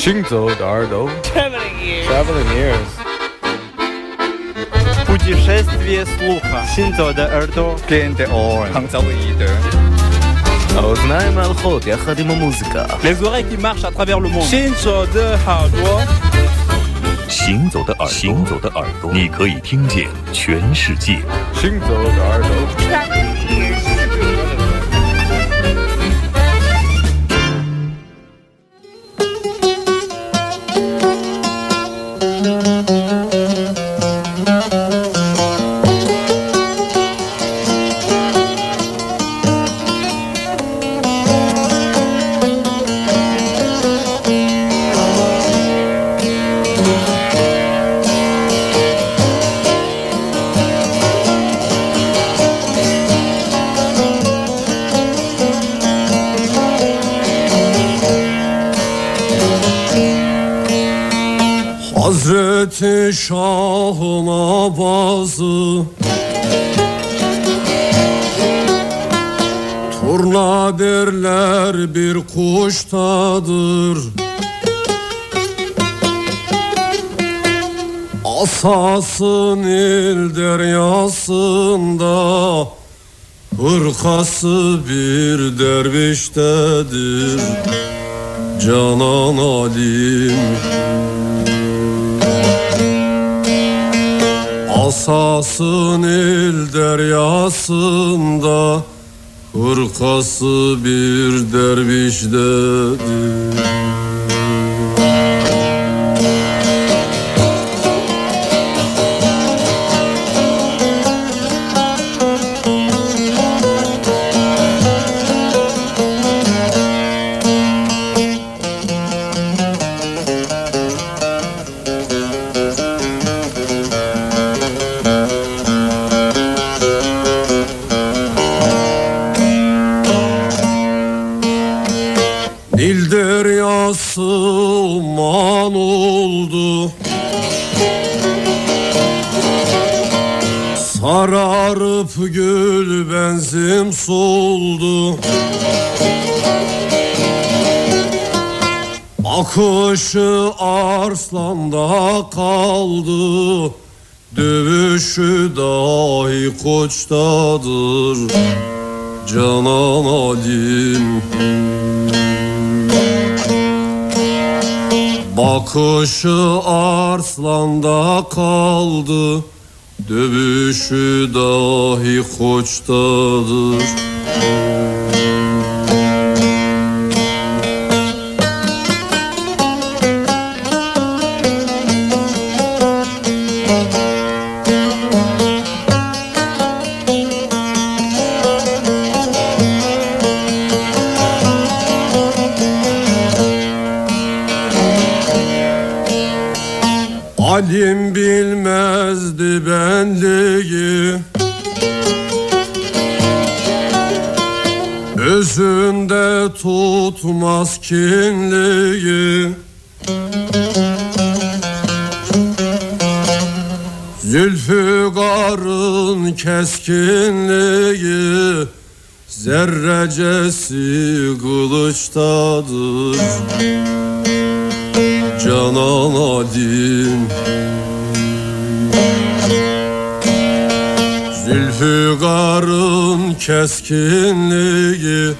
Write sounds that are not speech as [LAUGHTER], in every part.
行走的耳朵，Traveling ears。Traveling ears。Путешествие слуха. 行走的耳朵，Gen de oren。行走的耳朵。האוזניים הלכות יחד עם המוזיקה. Les oreilles qui marchent à travers le monde. 行走的耳朵，行走的耳朵，行走的耳朵，你可以听见全世界。行走的耳朵。 Şah'ıma bazı Turna derler bir kuştadır Asası Nil deryasında Hırkası bir derviştedir. Canan alim Asası Nil deryasında Hırkası bir derviştedir Nil Akışı arslanda kaldı Dövüşü dahi koçtadır Canan alim. Bakışı arslanda kaldı Dövüşü dahi koçtadır benliği Özünde tutmaz kinliği Zülfügarın keskinliği Zerrecesi kılıçtadır. Canan alim Zülfügarın keskinliği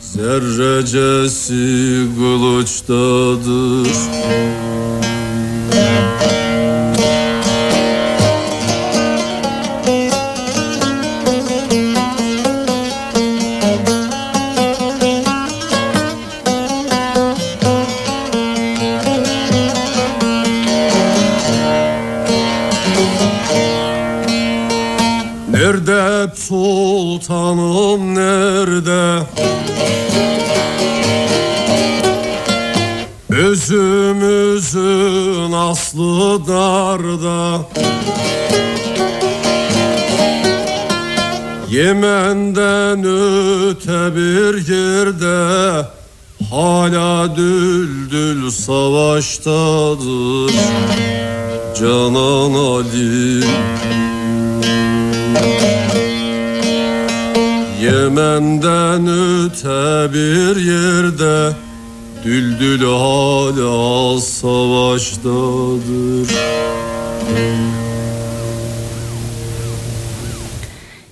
Zerrecesi kılıçtadır savaştadır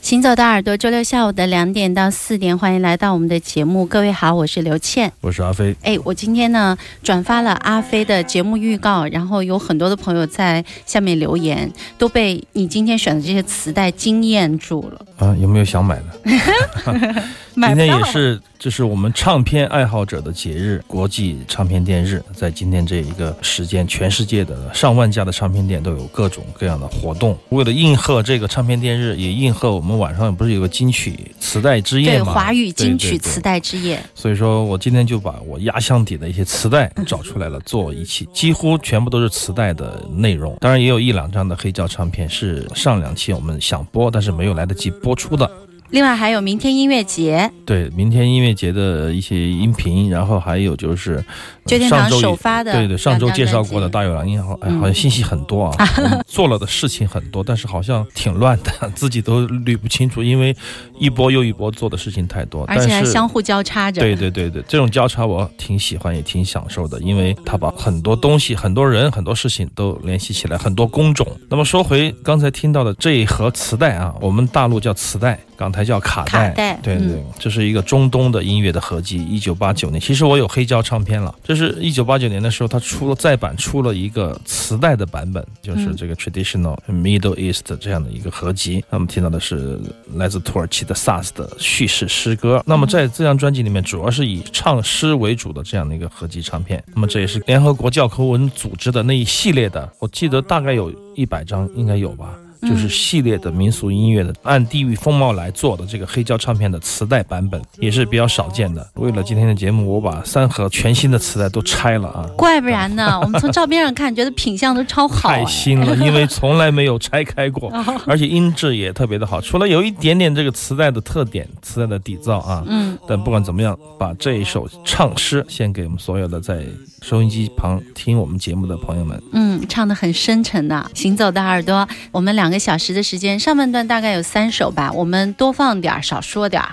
行走的耳朵，周六下午的两点到四点，欢迎来到我们的节目。各位好，我是刘倩，我是阿飞。哎，我今天呢转发了阿飞的节目预告，然后有很多的朋友在下面留言，都被你今天选的这些磁带惊艳住了啊！有没有想买的？[LAUGHS] 今天也是，这是我们唱片爱好者的节日——国际唱片店日。在今天这一个时间，全世界的上万家的唱片店都有各种各样的活动。为了应和这个唱片店日，也应和我们晚上不是有个金曲磁带之夜吗？对，华语金曲磁带之夜。所以说我今天就把我压箱底的一些磁带 [LAUGHS] 找出来了，做一期，几乎全部都是磁带的内容。当然也有一两张的黑胶唱片是上两期我们想播，但是没有来得及播出的。另外还有明天音乐节，对明天音乐节的一些音频，然后还有就是上周首发的，对对，上周介绍过的大有狼音，好，哎，好像信息很多啊，[LAUGHS] 做了的事情很多，但是好像挺乱的，[LAUGHS] 自己都捋不清楚，因为一波又一波做的事情太多，而且还相互交叉着。对对对对，这种交叉我挺喜欢，也挺享受的，因为他把很多东西、很多人、很多事情都联系起来，很多工种。那么说回刚才听到的这一盒磁带啊，我们大陆叫磁带。港台叫卡带，对对，这是一个中东的音乐的合集。一九八九年，其实我有黑胶唱片了。这是一九八九年的时候，他出了再版，出了一个磁带的版本，就是这个 traditional Middle East 这样的一个合集。那么听到的是来自土耳其的萨斯的叙事诗歌。那么在这张专辑里面，主要是以唱诗为主的这样的一个合集唱片。那么这也是联合国教科文组织的那一系列的，我记得大概有一百张，应该有吧。就是系列的民俗音乐的，按地域风貌来做的这个黑胶唱片的磁带版本，也是比较少见的。为了今天的节目，我把三盒全新的磁带都拆了啊！怪不然呢，[LAUGHS] 我们从照片上看，觉得品相都超好，太新了，[LAUGHS] 因为从来没有拆开过，而且音质也特别的好。除了有一点点这个磁带的特点，磁带的底噪啊，嗯，但不管怎么样，把这一首唱诗献给我们所有的在收音机旁听我们节目的朋友们。嗯，唱的很深沉的，行走的耳朵，我们两。个小时的时间，上半段大概有三首吧，我们多放点儿，少说点儿。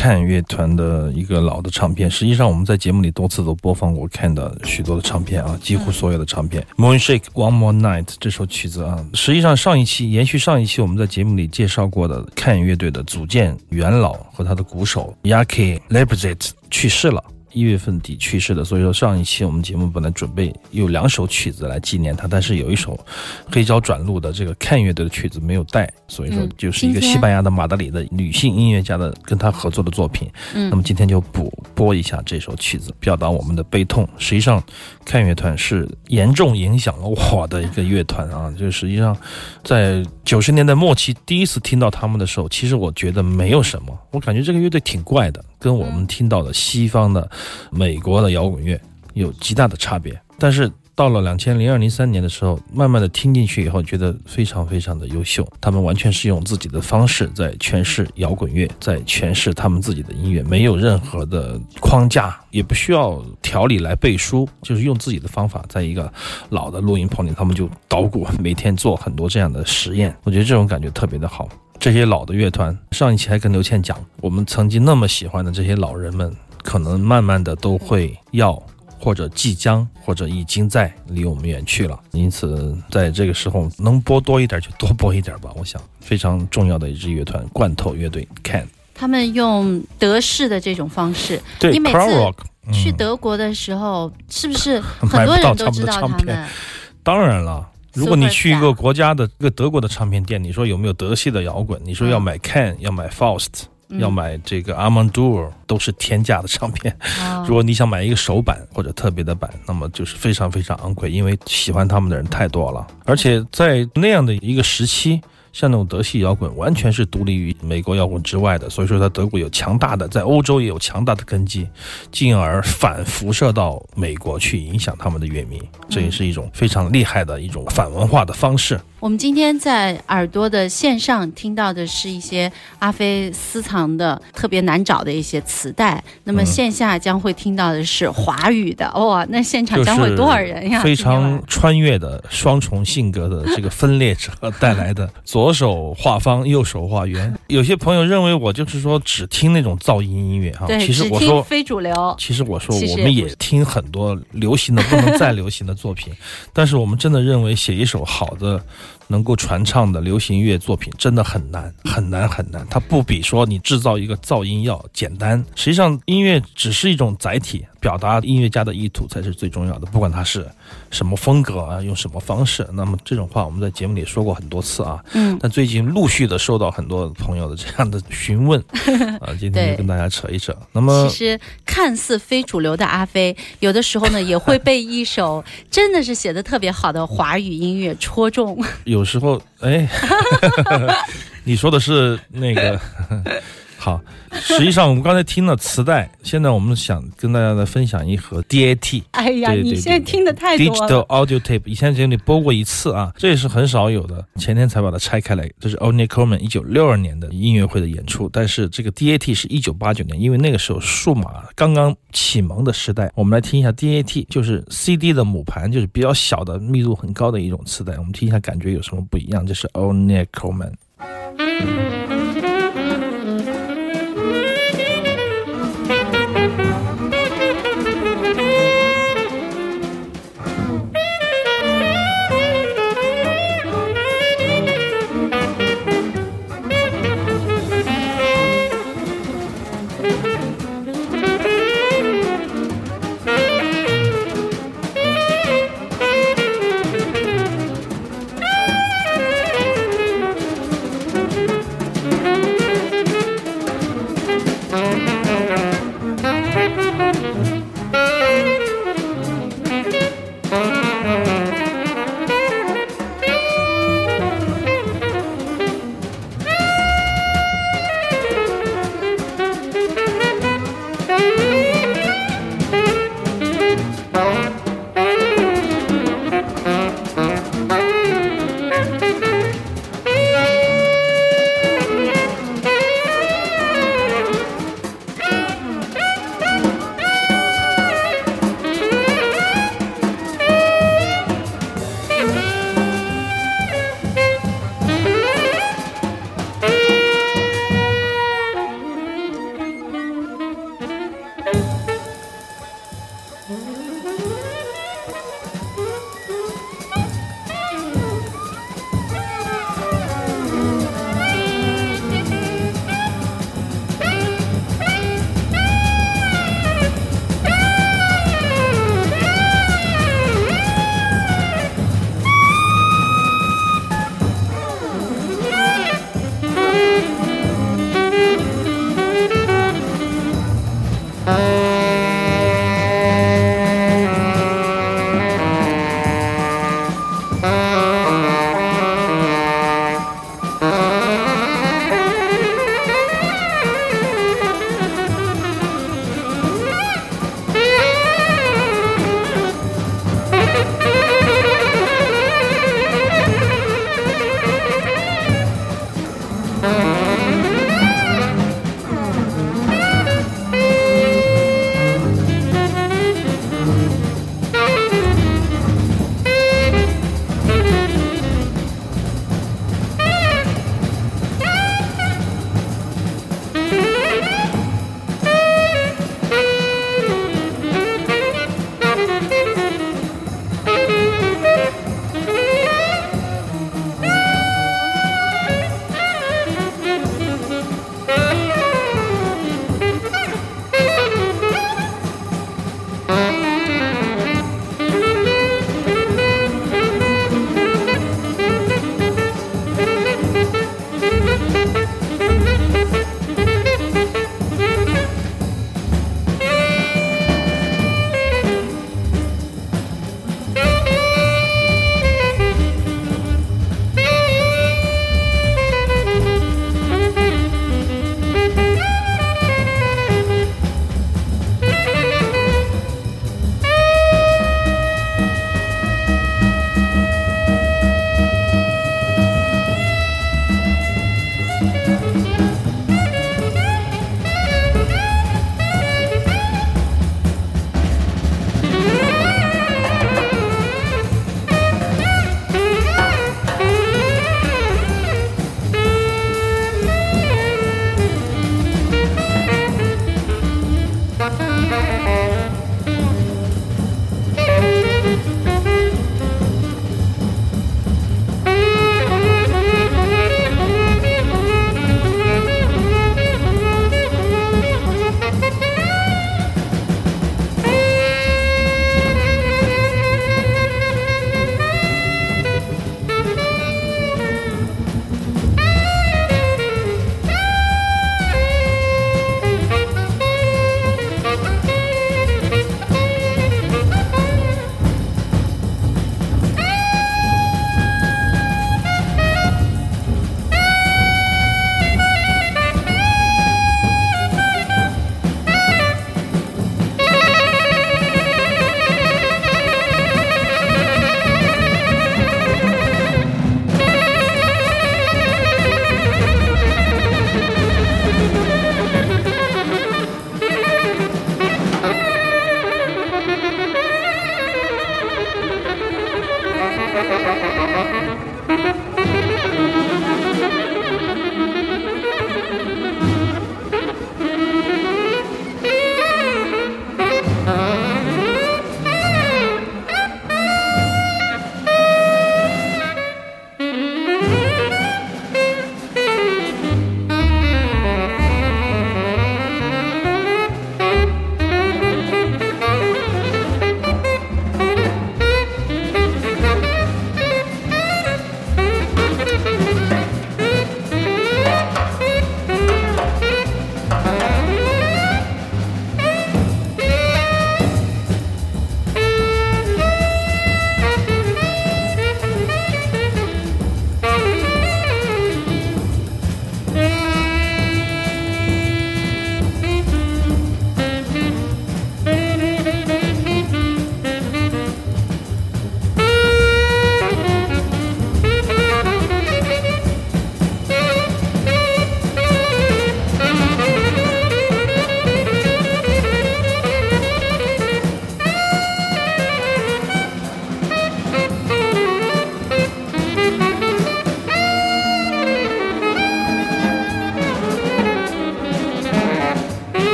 看乐团的一个老的唱片，实际上我们在节目里多次都播放过看的许多的唱片啊，几乎所有的唱片。Moonshake One More Night 这首曲子啊，实际上上一期延续上一期我们在节目里介绍过的看乐队的组建元老和他的鼓手 Yaki Lebrzit 去世了。一月份底去世的，所以说上一期我们节目本来准备有两首曲子来纪念他，但是有一首黑胶转录的这个 Can 乐队的曲子没有带，所以说就是一个西班牙的马德里的女性音乐家的跟他合作的作品。嗯，那么今天就补播一下这首曲子，表达我们的悲痛。实际上，看乐团是严重影响了我的一个乐团啊，就实际上在九十年代末期第一次听到他们的时候，其实我觉得没有什么，我感觉这个乐队挺怪的。跟我们听到的西方的、美国的摇滚乐有极大的差别，但是到了两千零二零三年的时候，慢慢的听进去以后，觉得非常非常的优秀。他们完全是用自己的方式在诠释摇滚乐，在诠释他们自己的音乐，没有任何的框架，也不需要条理来背书，就是用自己的方法，在一个老的录音棚里，他们就捣鼓，每天做很多这样的实验。我觉得这种感觉特别的好。这些老的乐团，上一期还跟刘倩讲，我们曾经那么喜欢的这些老人们，可能慢慢的都会要，或者即将，或者已经在离我们远去了。因此，在这个时候能播多一点就多播一点吧。我想非常重要的一支乐团，罐头乐队，Can。他们用德式的这种方式，对，你每次去德国的时候，是不是很多人都知道他们？当然了。如果你去一个国家的一个德国的唱片店，你说有没有德系的摇滚？你说要买 Can，要买 Faust，要买这个 Amandur，都是天价的唱片。如果你想买一个首版或者特别的版，那么就是非常非常昂贵，因为喜欢他们的人太多了，而且在那样的一个时期。像那种德系摇滚，完全是独立于美国摇滚之外的，所以说在德国有强大的，在欧洲也有强大的根基，进而反辐射到美国去影响他们的乐迷，这也是一种非常厉害的一种反文化的方式。我们今天在耳朵的线上听到的是一些阿飞私藏的特别难找的一些磁带，那么线下将会听到的是华语的哇，那现场将会多少人呀？非常穿越的双重性格的这个分裂者带来的，[LAUGHS] 左手画方，右手画圆。有些朋友认为我就是说只听那种噪音音乐哈，其实我说非主流。其实我说我们也听很多流行的不能再流行的作品，但是我们真的认为写一首好的。能够传唱的流行乐作品真的很难，很难，很难。它不比说你制造一个噪音要简单。实际上，音乐只是一种载体。表达音乐家的意图才是最重要的，不管他是什么风格啊，用什么方式。那么这种话我们在节目里说过很多次啊。嗯。但最近陆续的收到很多朋友的这样的询问啊，今天就跟大家扯一扯。那么其实看似非主流的阿飞，有的时候呢也会被一首真的是写的特别好的华语音乐戳中。有 [LAUGHS] 有时候，哎，[LAUGHS] 你说的是那个好。实际上，我们刚才听了磁带，现在我们想跟大家来分享一盒 DAT。哎呀，对对你现在听的太多，Digital。Audio Tape，以前节目里播过一次啊，这也是很少有的。前天才把它拆开来，这是 Ornette Coleman 一九六二年的音乐会的演出，但是这个 DAT 是一九八九年，因为那个时候数码刚刚启蒙的时代。我们来听一下 DAT，就是 CD 的母盘，就是比较小的、密度很高的一种磁带。我们听一下，感觉有什么不一样？这是 Ornette Coleman。